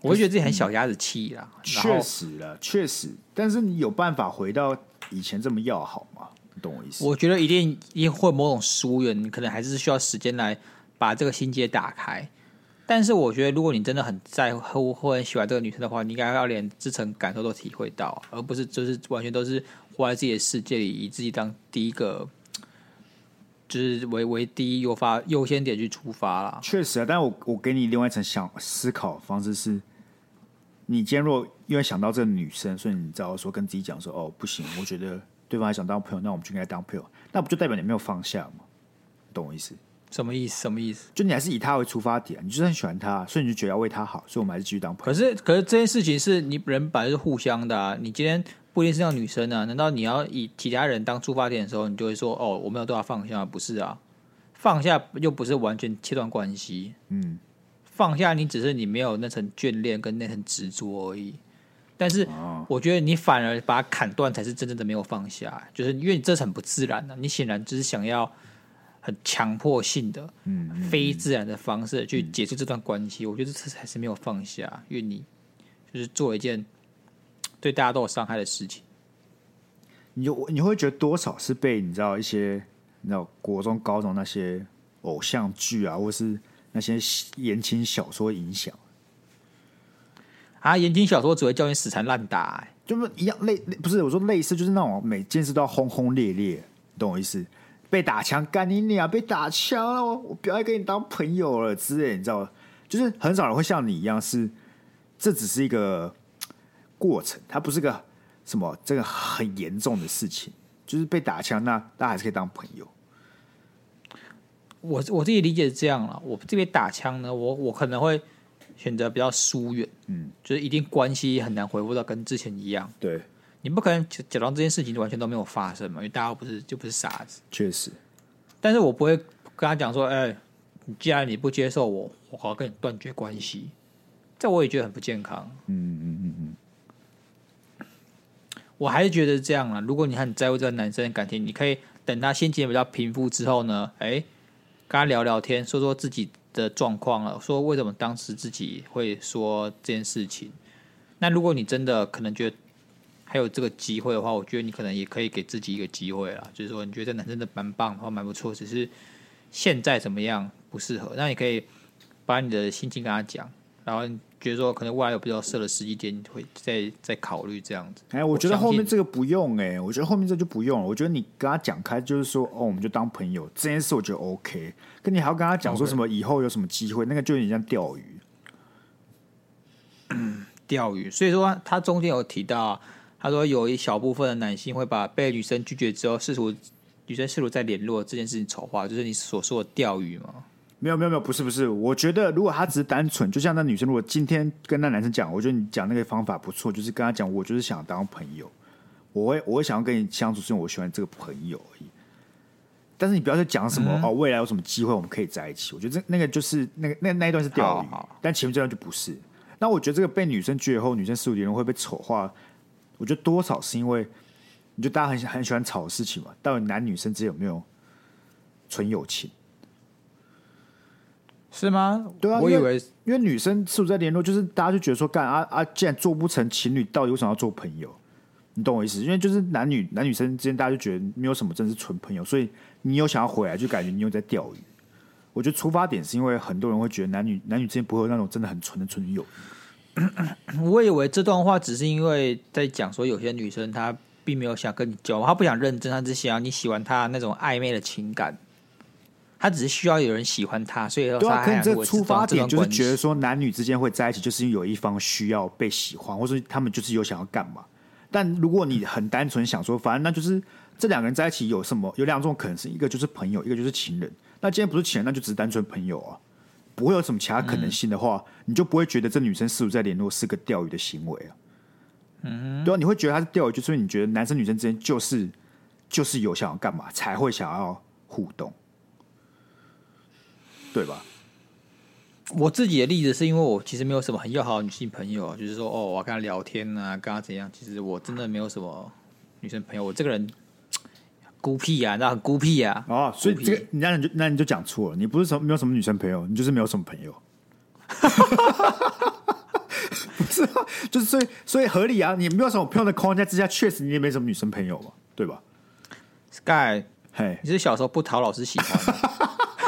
我会觉得自己很小鸭子气啦。确实了，确实，但是你有办法回到以前这么要好吗？你懂我意思？我觉得一定一定会某种疏远，你可能还是需要时间来把这个心结打开。但是我觉得，如果你真的很在乎或很喜欢这个女生的话，你应该要连这层感受都体会到，而不是就是完全都是活在自己的世界里，以自己当第一个，就是为为第一优发优先点去出发啦。确实啊，但我我给你另外一层想思考方式是，你今天若因为想到这个女生，所以你知道说跟自己讲说，哦，不行，我觉得对方还想当朋友，那我们就应该当朋友，那不就代表你没有放下吗？懂我意思？什么意思？什么意思？就你还是以他为出发点，你就是很喜欢他，所以你就觉得要为他好，所以我们还是继续当朋友。可是，可是这件事情是你人本来是互相的啊。你今天不一定是那个女生啊，难道你要以其他人当出发点的时候，你就会说哦，我没有对他放下？不是啊，放下又不是完全切断关系。嗯，放下你只是你没有那层眷恋跟那层执着而已。但是，我觉得你反而把它砍断才是真正的没有放下，就是因为你这很不自然的啊，你显然只是想要。很强迫性的、嗯嗯、非自然的方式去结束这段关系，嗯、我觉得这还是没有放下，因为你就是做一件 (tsk) 对大家都有伤害的事情。你你会觉得多少是被你知道一些你知道国中、高中那些偶像剧啊，或是那些言情小说影响啊？言情小说只会叫你死缠烂打、欸，就是一样类不是我说类似，就是那种每件事都要轰轰烈烈，你懂我意思？被打枪干你娘！被打枪了，我不要跟你当朋友了之类，你知道？就是很少人会像你一样是，是这只是一个过程，它不是个什么这个很严重的事情。就是被打枪，那大家还是可以当朋友。我我自己理解是这样了。我这边打枪呢，我我可能会选择比较疏远，嗯，就是一定关系很难恢复到跟之前一样。对，你不可能假假装这件事情完全都没有发生嘛，因为大家不是就不是傻子。确实，但是我不会跟他讲说，哎、欸。既然你不接受我，我好跟你断绝关系，这我也觉得很不健康。嗯嗯嗯嗯，我还是觉得这样啊。如果你很在乎这个男生的感情，你可以等他心情比较平复之后呢，哎，跟他聊聊天，说说自己的状况了，说为什么当时自己会说这件事情。那如果你真的可能觉得还有这个机会的话，我觉得你可能也可以给自己一个机会啦，就是说你觉得这男生真的蛮棒的话，蛮不错，只是现在怎么样？不适合，那你可以把你的心情跟他讲，然后你觉得说可能未来有比较适合的时机点，你会再再考虑这样子。哎，我觉得后面这个不用哎、欸，我觉得后面这就不用了。我觉得你跟他讲开，就是说哦，我们就当朋友这件事，我觉得 OK。跟你还要跟他讲说什么以后有什么机会.那个就有点像钓鱼。嗯，钓鱼。所以说他中间有提到，他说有一小部分的男性会把被女生拒绝之后，试图女生试图再联络这件事情丑化，就是你所说的钓鱼吗。没有没有没有，不是不是，我觉得如果他只是单纯，就像那女生，如果今天跟那男生讲，我觉得你讲那个方法不错，就是跟他讲，我就是想当朋友，我会我会想要跟你相处，是因为我喜欢这个朋友而已。但是你不要再讲什么、嗯、哦，未来有什么机会我们可以在一起，我觉得这那个就是那个那那一段是钓鱼，好好但前面这段就不是。那我觉得这个被女生拒绝后，女生四五点钟会被丑化，我觉得多少是因为你觉得大家很很喜欢吵的事情嘛，到底男女生之间有没有纯友情？是吗？对啊，我以为因为女生是不是在联络，就是大家就觉得说，干啊啊，既然做不成情侣，到底为什么要做朋友？你懂我意思？因为就是男女男女生之间，大家就觉得没有什么真是纯朋友，所以你有想要回来，就感觉你又在钓鱼。我觉得出发点是因为很多人会觉得男女男女之间不会有那种真的很纯的纯友谊。(clears throat) 我以为这段话只是因为在讲说，有些女生她并没有想跟你交往，她不想认真，她只想要你喜欢她那种暧昧的情感。她只是需要有人喜欢她，所以他对啊。可能这出发点就是觉得说男女之间会在一起，就是因为有一方需要被喜欢，或者他们就是有想要干嘛。但如果你很单纯想说，反正那就是这两个人在一起有什么？有两种可能性，一个就是朋友，一个就是情人。那既然不是情人，那就只是单纯朋友啊，不会有什么其他可能性的话，嗯、你就不会觉得这女生是不是在联络是个钓鱼的行为啊？嗯，对啊，你会觉得他是钓鱼，就是你觉得男生女生之间就是就是有想要干嘛才会想要互动。对吧？我自己的例子是因为我其实没有什么很要好的女性朋友，就是说哦，我要跟她聊天啊，跟她怎样？其实我真的没有什么女生朋友。我这个人孤僻呀、啊，那很孤僻呀、啊。哦，所以这个，那你就那你就讲错了。你不是说没有什么女生朋友，你就是没有什么朋友。(laughs) 不是、啊，就是所以所以合理啊。你没有什么朋友的框架之下，确实你也没什么女生朋友嘛，对吧？Sky，嘿，你是小时候不讨老师喜欢。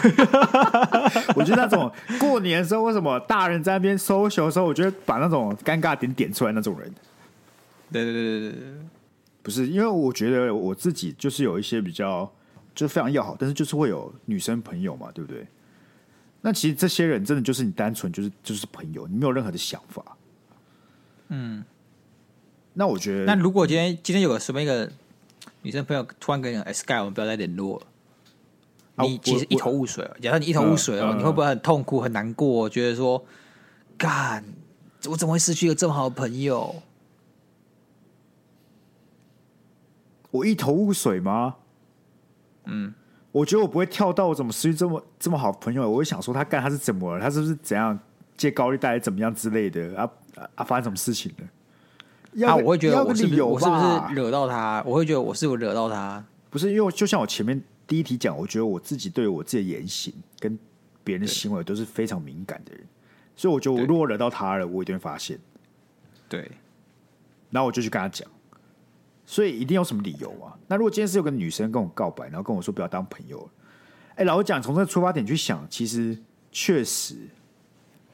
(laughs) 我觉得那种过年的时候，为什么大人在那边 social 的时候，我觉得把那种尴尬点点出来那种人，对对对对对，不是因为我觉得我自己就是有一些比较就是非常要好，但是就是会有女生朋友嘛，对不对？那其实这些人真的就是你单纯就是就是朋友，你没有任何的想法。嗯，那我觉得，那如果今天今天有个什么一个女生朋友突然跟你讲，Sky，我们不要再联络了。你其实一头雾水，啊，假设你一头雾水哦，你会不会很痛苦、很难过？觉得说，干，我怎么会失去一个这么好的朋友？我一头雾水吗？嗯，我觉得我不会跳到我怎么失去这么这么好朋友。我会想说，他干他是怎么了？他是不是怎样借高利贷怎么样之类的？啊啊！发生什么事情了？要啊，我会觉得我是不是我是不是惹到他？我会觉得我是不是惹到他？不是，因为就像我前面。第一题讲，我觉得我自己对我自己的言行跟别人的行为都是非常敏感的人，所以我觉得我如果惹到他了，我一定会发现。对，然后我就去跟他讲，所以一定有什么理由啊？那如果今天是有个女生跟我告白，然后跟我说不要当朋友，哎，老实讲，从这个出发点去想，其实确实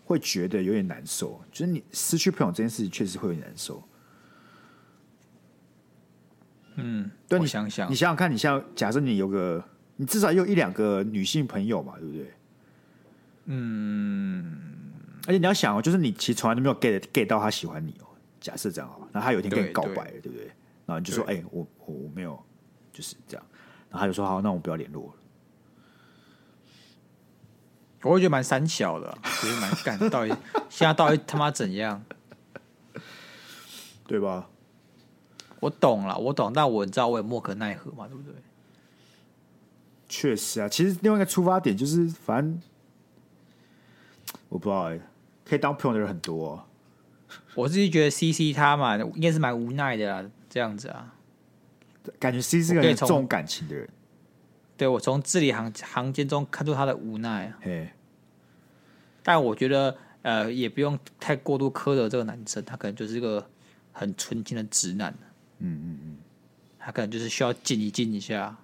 会觉得有点难受。就是你失去朋友这件事情，确实会有点难受。嗯，对，你想想，你想想看，你像假设你有个，你至少有一两个女性朋友嘛，对不对？嗯，而且你要想哦，就是你其实从来都没有 get get 到他喜欢你哦。假设这样好，然后他有一天跟你告白了，对不对？然后你就说：“哎、欸，我我我没有，就是这样。”然后他就说：“好，那我们不要联络了。”我会觉得蛮三小的，其实蛮干。到底 (laughs) 现在到底他妈怎样？对吧？我懂了，我懂，但我知道我也莫可奈何嘛，对不对？确实啊，其实另外一个出发点就是，反正我不知道哎、欸，可以当朋友的人很多、哦。我自己觉得 C C 他嘛，应该是蛮无奈的啦，这样子啊，感觉 C 是个很重感情的人。对，我从字里行行间中看出他的无奈啊。嘿，但我觉得呃，也不用太过度苛责这个男生，他可能就是一个很纯情的直男。嗯嗯嗯，他可能就是需要静一静一下。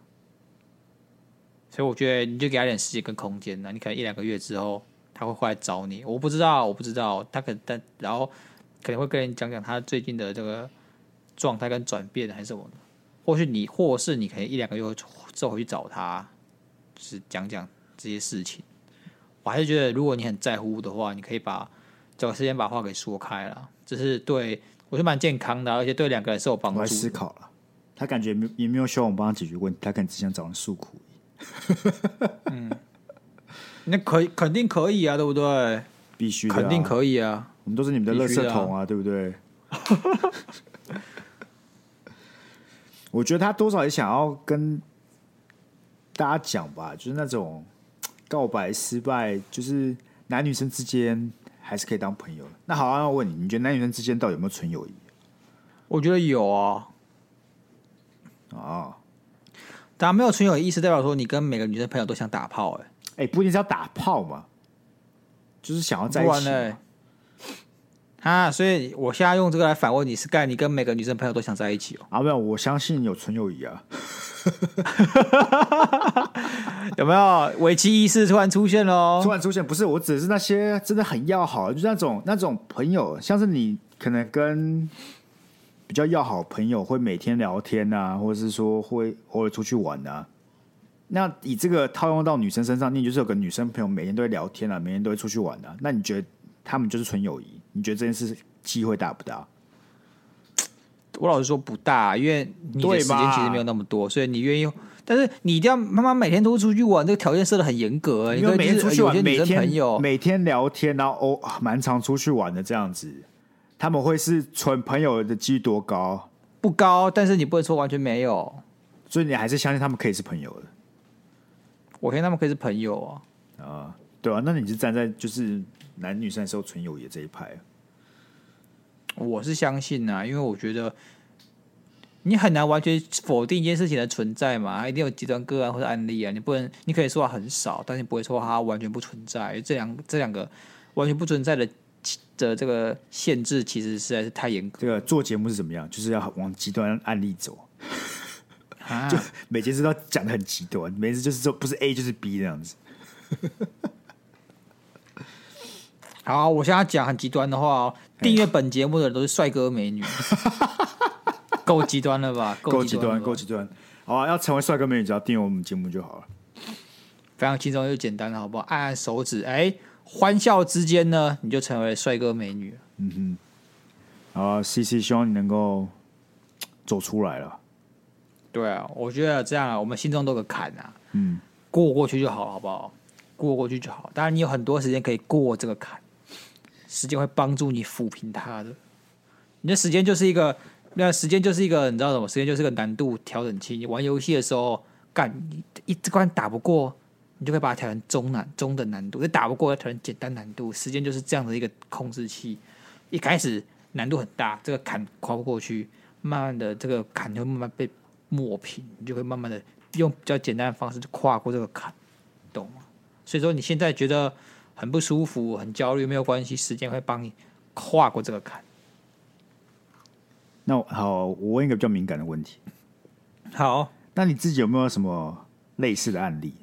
所以我觉得你就给他点时间跟空间呢，你可能一两个月之后他会回来找你。我不知道，我不知道，他可能但然后。可能会跟你讲讲他最近的这个状态跟转变还是什么，或许你或是你可以一两个月之后回去找他，就是讲讲这些事情。我还是觉得，如果你很在乎的话，你可以把找个时间把话给说开了，这是对我觉得蛮健康的，而且对两个人是有帮助。思考了，他感觉没也没有希望我帮他解决问题，他可能只想找人诉苦。嗯，那可以肯定可以啊，对不对？必须的，肯定可以啊。我们都是你们的垃圾桶啊，对不对？(laughs) 我觉得他多少也想要跟大家讲吧，就是那种告白失败，就是男女生之间还是可以当朋友。那好，那我问你，你觉得男女生之间到底有没有纯友谊？我觉得有啊。哦，当然没有纯友谊，意思代表说你跟每个女生朋友都想打炮，欸，哎，哎，不一定是要打炮嘛，就是想要在一起。啊，所以我现在用这个来反问你，是盖你跟每个女生朋友都想在一起哦？啊，没有，我相信有纯友谊啊。(laughs) (laughs) 有没有危机意识突然出现喽？突然出现，不是，我指的是那些真的很要好，就是那种那种朋友，像是你可能跟比较要好的朋友会每天聊天啊，或者是说会偶尔出去玩啊。那以这个套用到女生身上，你就是有个女生朋友每天都会聊天啊，每天都会出去玩啊。那你觉得他们就是纯友谊？你觉得这件事机会大不大？我老实说不大，因为你的时间其实没有那么多，所以你愿意，但是你一定要妈妈每天都出去玩，这个条件设的很严格。因为每天出去玩，有些女生朋友每天聊天，然后哦，蛮常出去玩的这样子，他们会是纯朋友的几率多高？不高，但是你不能说完全没有，所以你还是相信他们可以是朋友的。我相信他们可以是朋友啊，啊，对啊，那你是站在就是男女生时候纯友谊这一派。我是相信呐、啊，因为我觉得你很难完全否定一件事情的存在嘛，一定有极端个案或者案例啊。你不能，你可以说它很少，但你不会说它完全不存在。这两这两个完全不存在的的这个限制，其实实在是太严格。这个做节目是怎么样？就是要往极端案例走，啊、(laughs) 就每件事都讲的很极端，每次就是说不是 A 就是 B 这样子。好，我现在讲很极端的话哦。订阅本节目的人都是帅哥美女，(laughs) 够极端了吧？够极端，够极端。好啊，要成为帅哥美女，只要订阅我们节目就好了。非常轻松又简单，好不好？按按手指，哎，欢笑之间呢，你就成为帅哥美女。嗯哼。好啊，CC，希望你能够走出来了。对啊，我觉得这样啊，我们心中都有个坎啊。嗯。过过去就好了，好不好？过过去就好。当然，你有很多时间可以过这个坎。时间会帮助你抚平它的，你的时间就是一个，那时间就是一个，你知道什么？时间就是个难度调整器。你玩游戏的时候，干一这关打不过，你就可以把它调成中难、中等难度；你打不过，要调成简单难度。时间就是这样的一个控制器。一开始难度很大，这个坎跨不过去，慢慢的这个坎就会慢慢被磨平，你就会慢慢的用比较简单的方式就跨过这个坎，懂吗？所以说你现在觉得。很不舒服，很焦虑，没有关系，时间会帮你跨过这个坎。那好，我问一个比较敏感的问题。好，那你自己有没有什么类似的案例？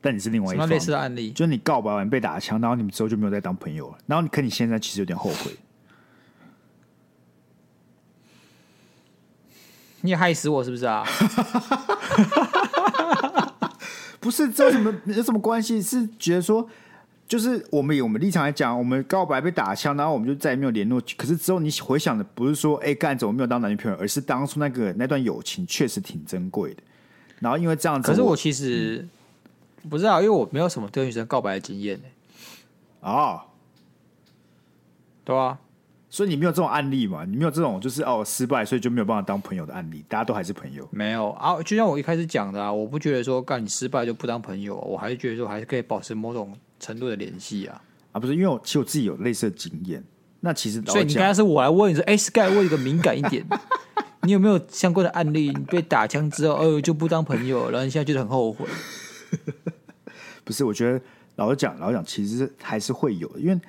但你是另外一种类似的案例，就是你告白完被打枪，然后你们之后就没有再当朋友了。然后你可你现在其实有点后悔。(laughs) 你也害死我是不是啊？(laughs) 不是，这有什么有什么关系？是觉得说，就是我们以我们立场来讲，我们告白被打枪，然后我们就再也没有联络。可是之后你回想的不是说，哎，干怎么没有当男女朋友，而是当初那个那段友情确实挺珍贵的。然后因为这样子，可是我其实、嗯、不知道，因为我没有什么对女生告白的经验呢。哦，对啊。所以你没有这种案例嘛？你没有这种就是哦失败，所以就没有办法当朋友的案例。大家都还是朋友，没有啊？就像我一开始讲的啊，我不觉得说干你失败就不当朋友，我还是觉得说还是可以保持某种程度的联系啊。啊，不是，因为我其实我自己有类似的经验。那其实所以你刚才是我来问你说，哎，Sky 问一个敏感一点，(laughs) 你有没有相关的案例？你被打枪之后，哦就不当朋友，然后你现在觉得很后悔？(laughs) 不是，我觉得老实讲，老实讲，其实还是会有的，因为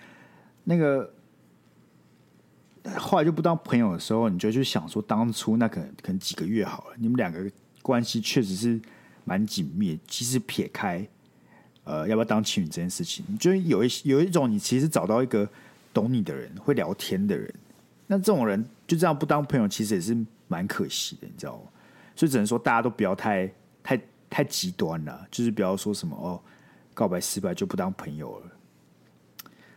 那个。后来就不当朋友的时候，你就去想说，当初那可能可能几个月好了，你们两个关系确实是蛮紧密。其实撇开呃要不要当情侣这件事情，你就有一有一种你其实找到一个懂你的人，会聊天的人，那这种人就这样不当朋友，其实也是蛮可惜的，你知道吗？所以只能说大家都不要太太太极端了，就是不要说什么哦，告白失败就不当朋友了。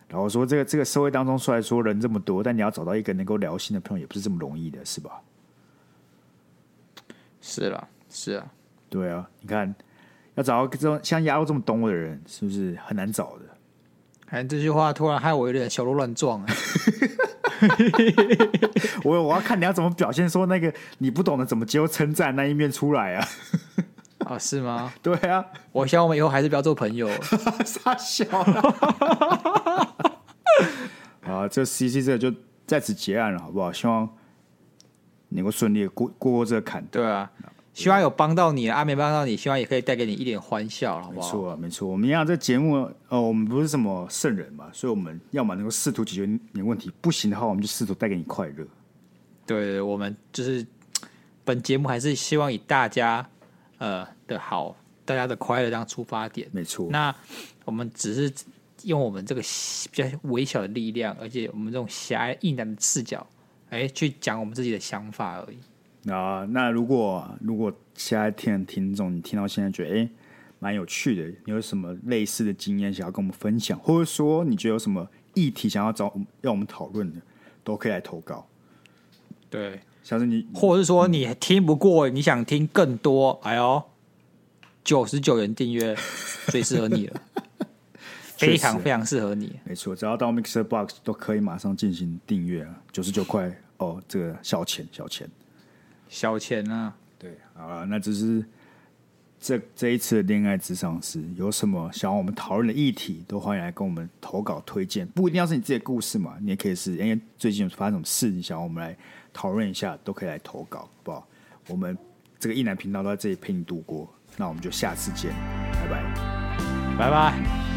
然后说，这个这个社会当中，虽然说人这么多，但你要找到一个能够聊心的朋友，也不是这么容易的，是吧？是啦，是啊，对啊。你看，要找到这种像鸭肉这么懂我的人，是不是很难找的？哎，这句话突然害我有点小鹿乱撞。(laughs) 我我要看你要怎么表现，说那个你不懂得怎么接受称赞那一面出来啊。(laughs) 啊，是吗？对啊，我希望我们以后还是不要做朋友。(laughs) 傻笑了。啊，这 CC 这个就在此结案了，好不好？希望能够顺利过过过这个坎。对啊，希望有帮到你，啊没帮到你，希望也可以带给你一点欢笑，好不好？没错啊，没错。我们一样，这节目，呃，我们不是什么圣人嘛，所以我们要么能够试图解决你的问题，不行的话，我们就试图带给你快乐。对，我们就是本节目还是希望以大家。呃的好，大家的快乐当出发点，没错。那我们只是用我们这个比较微小的力量，而且我们这种狭隘一男的视角，哎，去讲我们自己的想法而已。啊，那如果如果现在听的听众，你听到现在觉得哎蛮有趣的，你有什么类似的经验想要跟我们分享，或者说你觉得有什么议题想要找要我们讨论的，都可以来投稿。对。像是你，或者是说你听不过，你想听更多，哎呦，九十九元订阅最适合你了，(laughs) 非常非常适合你。没错，只要到 Mixer Box 都可以马上进行订阅啊，九十九块哦，这个小钱小钱小钱啊。对，好了，那只是这这一次的恋爱咨商师有什么想要我们讨论的议题，都欢迎来跟我们投稿推荐，不一定要是你自己的故事嘛，你也可以是因为最近有发生什么事，你想要我们来。讨论一下都可以来投稿，好不好？我们这个一男频道都在这里陪你度过，那我们就下次见，拜拜，拜拜。